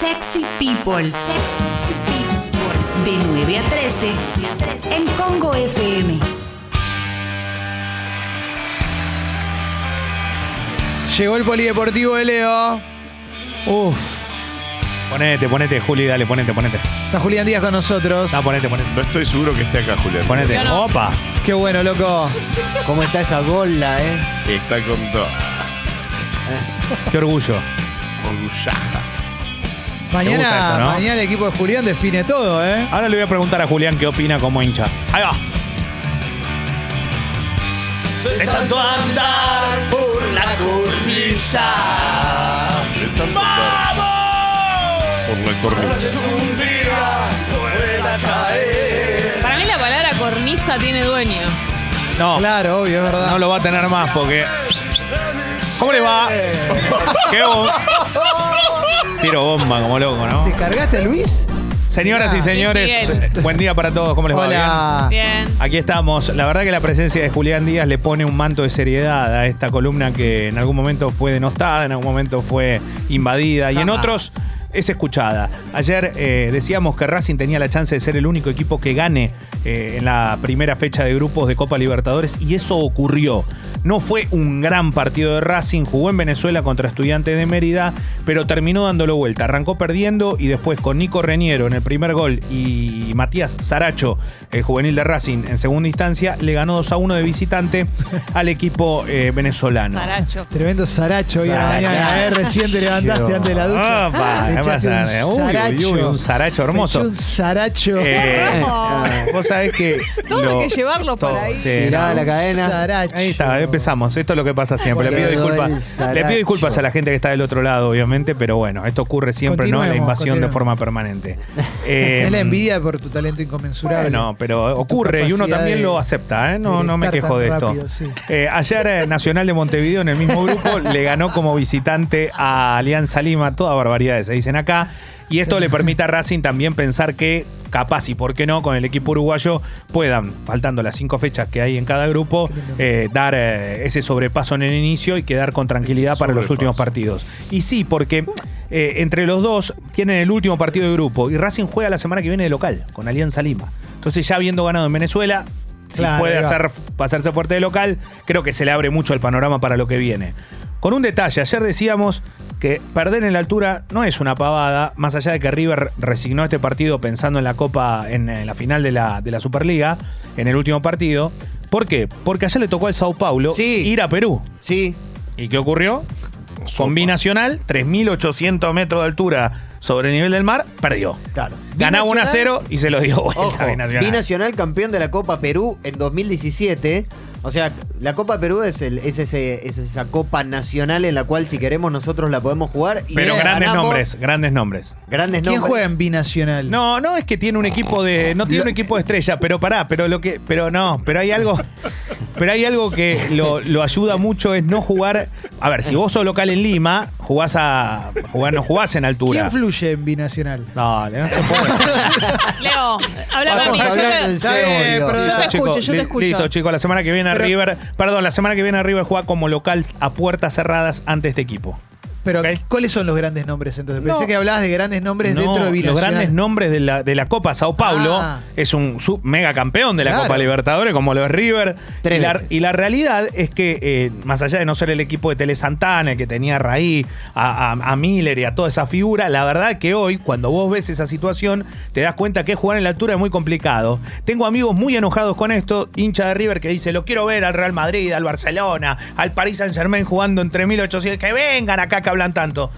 Sexy People. Sexy People. De 9 a 13 en Congo FM. Llegó el polideportivo de Leo. Uf. Ponete, ponete, Juli, dale, ponete, ponete. Está Julián Díaz con nosotros. No, ponete, ponete. No estoy seguro que esté acá, Julián. Ponete. No. Opa. Qué bueno, loco. ¿Cómo está esa bola, eh? Está con todo. Qué orgullo. Orgullaja. Mañana, gusta esto, ¿no? mañana el equipo de Julián define todo, ¿eh? Ahora le voy a preguntar a Julián qué opina como hincha. Ahí va. De tanto andar por la cornisa. Tanto Por la cornisa. Un día caer. Para mí la palabra cornisa tiene dueño. No, Claro, obvio, es verdad. no lo va a tener más porque. ¿Cómo le va? ¿Qué bo- Tiro bomba como loco, ¿no? ¿Te cargaste a Luis? Señoras y señores, Bien. buen día para todos. ¿Cómo les va? ¿Bien? Hola. Bien. Aquí estamos. La verdad que la presencia de Julián Díaz le pone un manto de seriedad a esta columna que en algún momento fue denostada, en algún momento fue invadida y en Jamás. otros es escuchada. Ayer eh, decíamos que Racing tenía la chance de ser el único equipo que gane eh, en la primera fecha de grupos de Copa Libertadores y eso ocurrió. No fue un gran partido de Racing, jugó en Venezuela contra Estudiantes de Mérida, pero terminó dándolo vuelta. Arrancó perdiendo y después con Nico Reniero en el primer gol y Matías Saracho, el juvenil de Racing, en segunda instancia, le ganó 2 a 1 de visitante al equipo eh, venezolano. Saracho. Tremendo Zaracho hoy a la Zaracho. mañana, ¿eh? Recién te levantaste antes de la ducha. Opa, Le ¿qué echaste pasa? un Uy, uy, un Zaracho hermoso. Eché Un Zaracho. Eh, vos sabés que. Todo hay que llevarlo para ahí. sí, Tiraba no. la cadena. Zaracho. Ahí está, empezamos. Esto es lo que pasa siempre. Le pido, disculpas, le pido disculpas a la gente que está del otro lado, obviamente, pero bueno, esto ocurre siempre, ¿no? La Continuemos, invasión de continuemos. forma permanente. Eh, es la envidia por tu talento inconmensurable. Bueno, pero ocurre y uno también de- lo acepta, ¿eh? No, no me quejo de esto. sí. Eh, ayer eh, Nacional de Montevideo en el mismo grupo le ganó como visitante a Alianza Lima, toda barbaridades se dicen acá. Y esto le permite a Racing también pensar que capaz y por qué no con el equipo uruguayo puedan, faltando las cinco fechas que hay en cada grupo, eh, dar eh, ese sobrepaso en el inicio y quedar con tranquilidad Ese para los últimos partidos. Y sí, porque eh, entre los dos tienen el último partido de grupo y Racing juega la semana que viene de local con Alianza Lima. Entonces ya habiendo ganado en Venezuela, si Claro, puede hacer, pasarse fuerte de local, creo que se le abre mucho el panorama para lo que viene. Con un detalle, ayer decíamos que perder en la altura no es una pavada, más allá de que River resignó este partido pensando en la Copa, en, en la final de la, de la Superliga, en el último partido. ¿Por qué? Porque ayer le tocó al Sao Paulo Sí. ir a Perú. Sí. ¿Y qué ocurrió? Con binacional, 3.800 metros de altura sobre el nivel del mar, perdió. Claro. Ganaba 1 a Binacional- 0 y se lo dio vuelta Ojo, a Binacional. binacional campeón de la Copa Perú en 2017. O sea, la Copa Perú es, el, es, ese, es esa Copa Nacional en la cual si queremos nosotros la podemos jugar. Y Pero grandes ganamos. nombres, grandes nombres. Grandes ¿Quién nombres. juega en binacional? No, no es que tiene un equipo de. No tiene un equipo de estrella, pero pará, pero lo que. Pero no, pero hay algo. Pero hay algo que lo, lo ayuda mucho es no jugar. A ver, si vos sos local en Lima, jugás a. Jugar, no jugás en altura. ¿Quién fluye en binacional? Dale, no se puede. Leo, habla Vamos conmigo. Yo te, yo te Listo, escucho, chicos, yo te escucho. Listo, chicos, la semana que viene Pero- River. Perdón, la semana que viene River juega como local a puertas cerradas ante este equipo. Pero. ¿cuáles son los grandes nombres entonces? Pensé No. que hablabas de grandes nombres No, dentro de los binacional. grandes nombres de la, de la Copa Sao Paulo Ah. es un sub- mega campeón de la Claro. Copa Libertadores, como lo es River. Tres y, la, veces. y la realidad es que, eh, más allá de no ser el equipo de Tele Santana, el que tenía a Raí, a, a- a Miller y a toda esa figura, la verdad que hoy, cuando vos ves esa situación, te das cuenta que jugar en la altura es muy complicado. Tengo amigos muy enojados con esto, hincha de River, que dice: Lo quiero ver al Real Madrid, al Barcelona, al Paris Saint Germain jugando entre 1800. Que vengan acá que tanto.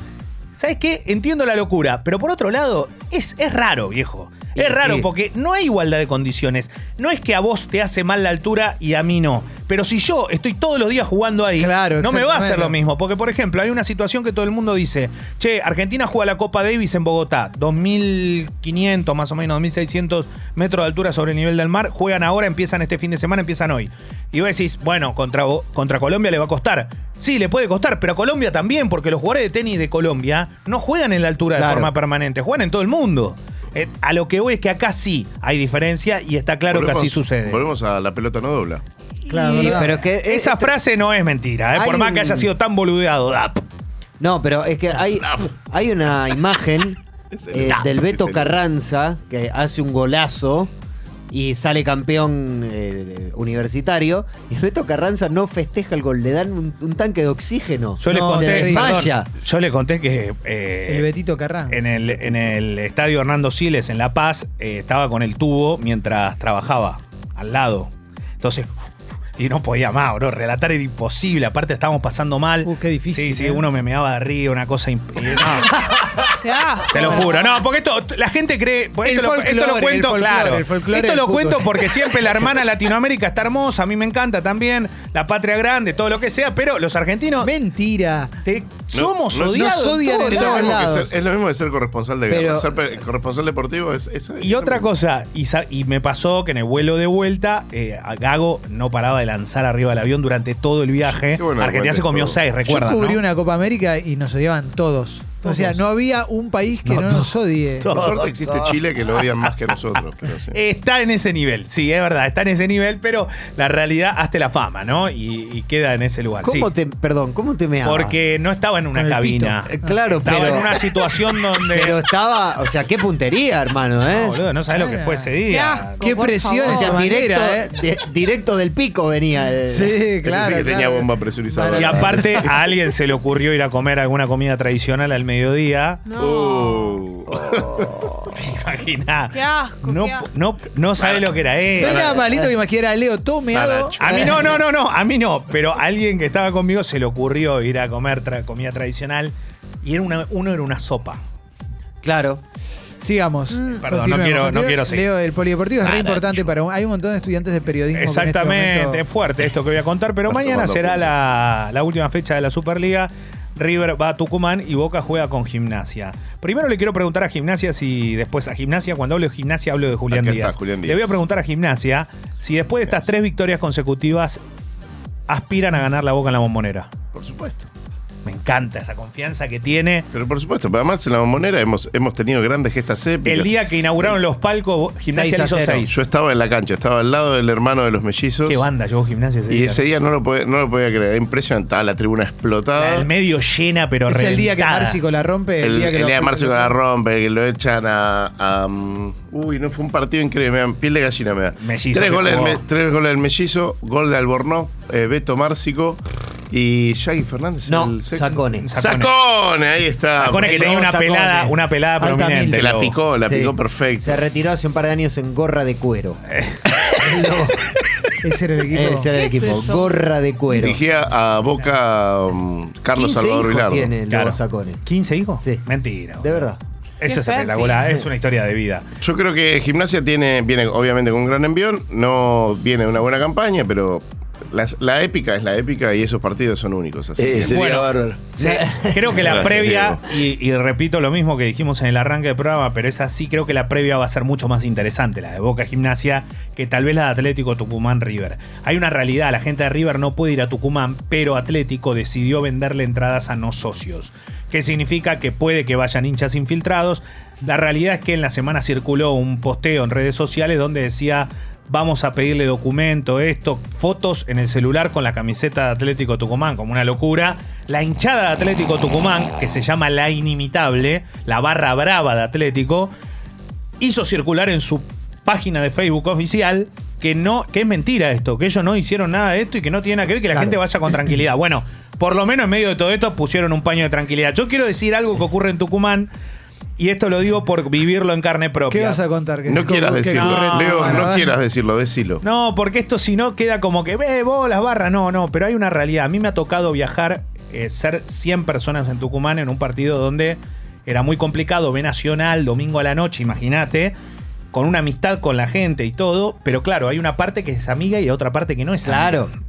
¿Sabes qué? Entiendo la locura, pero por otro lado, es, es raro, viejo. Es Sí, raro porque no hay igualdad de condiciones. No es que a vos te hace mal la altura y a mí no. Pero si yo estoy todos los días jugando ahí, Claro, no me va a hacer lo mismo. Porque, por ejemplo, hay una situación que todo el mundo dice, che, Argentina juega la Copa Davis en Bogotá, 2.500 más o menos, 2.600 metros de altura sobre el nivel del mar. Juegan ahora, empiezan este fin de semana, empiezan hoy. Y vos decís, bueno, contra, contra Colombia le va a costar. Sí, le puede costar, pero a Colombia también, porque los jugadores de tenis de Colombia no juegan en la altura de forma permanente, juegan en todo el mundo. Eh, a lo que voy es que acá sí hay diferencia y está claro que así sucede. Volvemos a la pelota no dobla. Claro. Pero es que Esa este- frase no es mentira, ¿eh? por más que haya sido tan boludeado. Dap. No, pero es que hay, hay una imagen eh, del Beto Carranza, que hace un golazo y sale campeón eh, universitario. Y el Beto Carranza no festeja el gol, le dan un, un tanque de oxígeno. Yo le No, conté, perdón, yo le conté que eh, El Betito Carranza. en el, en el estadio Hernando Siles en La Paz eh, estaba con el tubo mientras trabajaba al lado. Entonces, y no podía más, bro. Relatar era imposible. Aparte, estábamos pasando mal. Uh, qué difícil, Sí, sí, ¿eh? uno me meaba de arriba, una cosa. imp- y- no. te lo juro. No, porque esto, la gente cree. pues esto, lo, esto lo folclore, cuento, el folclore, claro. el folclore esto del lo fútbol. cuento porque siempre la hermana Latinoamérica está hermosa. A mí me encanta también. La patria grande, todo lo que sea. Pero los argentinos. Mentira. te- somos no- odiados. nos odian todos en Es lo todos mismo que lados. ser- es lo mismo que ser corresponsal de Pero- guerra. Ser pe- corresponsal deportivo es, es- Y es otra mismo. cosa, y, sa- y me pasó que en el vuelo de vuelta, eh, a Gago no paraba de lanzar arriba del avión durante todo el viaje. Qué bueno, Argentina se comió todo. seis, Yo recuerda. cubrí ¿no? una Copa América y nos odiaban todos. O sea, no había un país que No, no, nos odie. Por suerte existe Chile que lo odian más que nosotros. pero sí. Está en ese nivel, sí, es verdad, está en ese nivel, pero la realidad hazte la fama, ¿no? Y, y queda en ese lugar. ¿Cómo sí. te, perdón, cómo te meaba? Porque no estaba en una el cabina. pito. Eh, Claro, Estaba pero, en una situación donde. pero estaba, o sea, qué puntería, hermano, ¿eh? No, boludo, no sabes lo que fue ese Qué día. asco, Qué por presión esa directo, manera, ¿eh? de- directo del pico venía. eh. Sí, Ese claro. sí que tenía bomba presurizada. Y aparte, a alguien se le ocurrió ir a comer alguna comida tradicional al mediodía. No. Uh. Imagina. Qué asco, No, qué asco. no, no sabe lo que era él. ¿Sabes nada más lindo que imaginar a Leo todo meado? A mí no, no, no, no, a mí no. Pero a alguien que estaba conmigo se le ocurrió ir a comer tra- comida tradicional y era una, uno era una sopa. Claro. Sigamos. Mm. Perdón, no quiero- no quiero seguir. Leo, el polideportivo es re importante para un- hay un montón de estudiantes de periodismo. este Exactamente, es fuerte esto que voy a contar, pero mañana será la última fecha de la Superliga. River va a Tucumán y Boca juega con Gimnasia. Primero le quiero preguntar a Gimnasia si después a Gimnasia, cuando hablo de Gimnasia hablo de Julián Díaz. está, Julián Le voy a preguntar a Gimnasia si después de estas tres victorias consecutivas aspiran a ganar la Boca en la bombonera. Por supuesto. Me encanta esa confianza que tiene. Pero por supuesto, pero además en la bombonera hemos, hemos tenido grandes gestas épicas. El día que inauguraron los palcos, Gimnasia Seis hizo. 6. Yo estaba en la cancha, estaba al lado del hermano de los mellizos. Qué banda llevó Gimnasia ese Y día. ese día no lo, podía, no lo podía creer. Era impresionante. Estaba la tribuna explotada. Del medio llena, pero Es el día que. Márcico la rompe. El, El, día que el día que la rompe, que lo echan a. a, um, uy, no fue un partido increíble. Me dan piel de gallina, me da. Mellizo tres, goles me- tres goles del mellizo, gol de Albornoz, eh, Beto Márcico y Shaggy Fernández. No, el sexto. Sacone. Sacone. Sacone, ahí está. Sacone que tenía una Sacone. pelada, una pelada prominente. La picó, la Sí. picó perfecto. Se retiró hace un par de años en gorra de cuero. Ese era el equipo. Ese era el ¿Qué es equipo, gorra de cuero. Dirigía a Boca um, Carlos 15 Salvador Vilardo. tiene el Claro. Sacone. ¿15 hijos? Sí. Mentira. De verdad. Eso Qué es espectacular, es una historia de vida. Yo creo que Gimnasia tiene, viene obviamente con un gran envión, no viene una buena campaña, pero las- la épica es la épica y esos partidos son únicos. Así Eh, Bueno. bárbaro. Sí, creo que la Gracias, previa, y, y repito lo mismo que dijimos en el arranque del programa, pero es así, creo que la previa va a ser mucho más interesante, la de Boca Gimnasia, que tal vez la de Atlético Tucumán River. Hay una realidad, la gente de River no puede ir a Tucumán, pero Atlético decidió venderle entradas a no socios. ¿Qué significa? Que puede que vayan hinchas infiltrados. La realidad es que en la semana circuló un posteo en redes sociales donde decía vamos a pedirle documento, esto, fotos en el celular con la camiseta de Atlético Tucumán, como una locura. La hinchada de Atlético Tucumán, que se llama La Inimitable, la barra brava de Atlético, hizo circular en su página de Facebook oficial que no, que es mentira esto, que ellos no hicieron nada de esto y que no tiene nada que ver, que la Claro. gente vaya con tranquilidad. Bueno, por lo menos en medio de todo esto pusieron un paño de tranquilidad. Yo quiero decir algo que ocurre en Tucumán, y esto lo digo por vivirlo en carne propia. ¿Qué vas a contar? Que no quieras que decirlo. en Leo, no quieras decirlo, decilo. No, porque esto si no queda como que, ve, vos las barras. No, no, pero hay una realidad. A mí me ha tocado viajar, eh, ser 100 personas en Tucumán en un partido donde era muy complicado, ve Nacional, domingo a la noche, imagínate, con una amistad con la gente y todo, pero claro, hay una parte que es amiga y otra parte que no es Claro. amiga.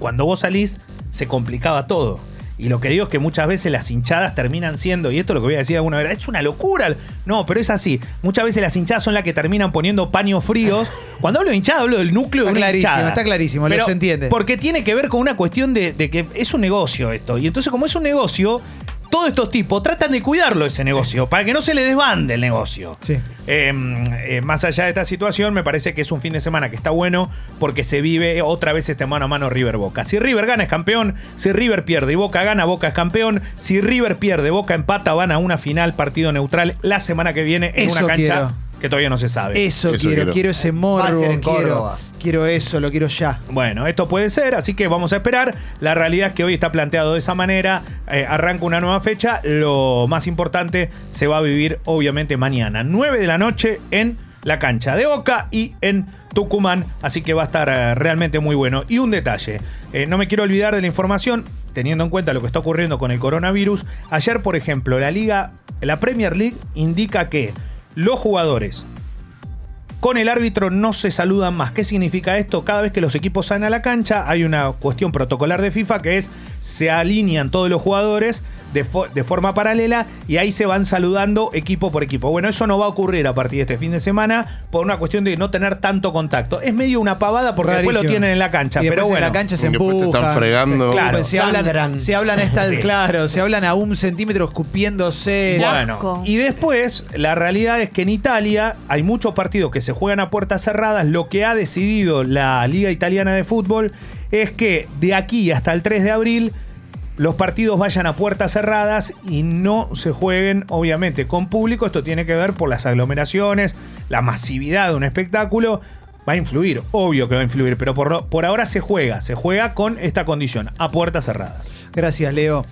Cuando vos salís, se complicaba todo. Y lo que digo es que muchas veces las hinchadas terminan siendo, y esto es lo que voy a decir alguna vez, es una locura. No, pero es así. Muchas veces las hinchadas son las que terminan poniendo paños fríos. Cuando hablo de hinchada, hablo del núcleo Está de una clarísimo, hinchada. está clarísimo, Pero se entiende. Porque tiene que ver con una cuestión de, de que es un negocio esto. Y entonces, como es un negocio, todos estos tipos tratan de cuidarlo ese negocio, para que no se le desbande el negocio. Sí. Eh, eh, más allá de esta situación, me parece que es un fin de semana que está bueno porque se vive otra vez este mano a mano River Boca. Si River gana es campeón, si River pierde y Boca gana, Boca es campeón. Si River pierde, Boca empata, van a una final partido neutral la semana que viene en Eso una cancha quiero. que todavía no se sabe. Eso, Eso quiero, quiero. quiero ese Va a morbo, ser en quiero, Córdoba. Quiero eso, lo quiero ya. Bueno, esto puede ser, así que vamos a esperar. La realidad es que hoy está planteado de esa manera. Eh, arranca una nueva fecha. Lo más importante se va a vivir obviamente mañana, 9 de la noche en la cancha de Boca y en Tucumán. Así que va a estar eh, realmente muy bueno. Y un detalle, eh, no me quiero olvidar de la información. Teniendo en cuenta lo que está ocurriendo con el coronavirus, ayer, por ejemplo, la liga, la Premier League indica que los jugadores con el árbitro no se saludan más. ¿Qué significa esto? Cada vez que los equipos salen a la cancha hay una cuestión protocolar de FIFA que es se alinean todos los jugadores de, fo- de forma paralela y ahí se van saludando equipo por equipo. Bueno, eso no va a ocurrir a partir de este fin de semana por una cuestión de no tener tanto contacto. Es medio una pavada porque después lo tienen en la cancha, Y pero bueno. en la cancha se te están empujan. fregando. se- Claro. se hablan, se hablan esta, Sí. claro, se hablan a un centímetro escupiéndose. Bueno, y después la realidad es que en Italia hay muchos partidos que se juegan a puertas cerradas. Lo que ha decidido la Liga Italiana de Fútbol es que de aquí hasta el 3 de abril los partidos vayan a puertas cerradas y no se jueguen obviamente con público. Esto tiene que ver por las aglomeraciones, la masividad de un espectáculo. Va a influir, obvio que va a influir, pero por, por ahora se juega, se juega con esta condición, a puertas cerradas. Gracias, Leo.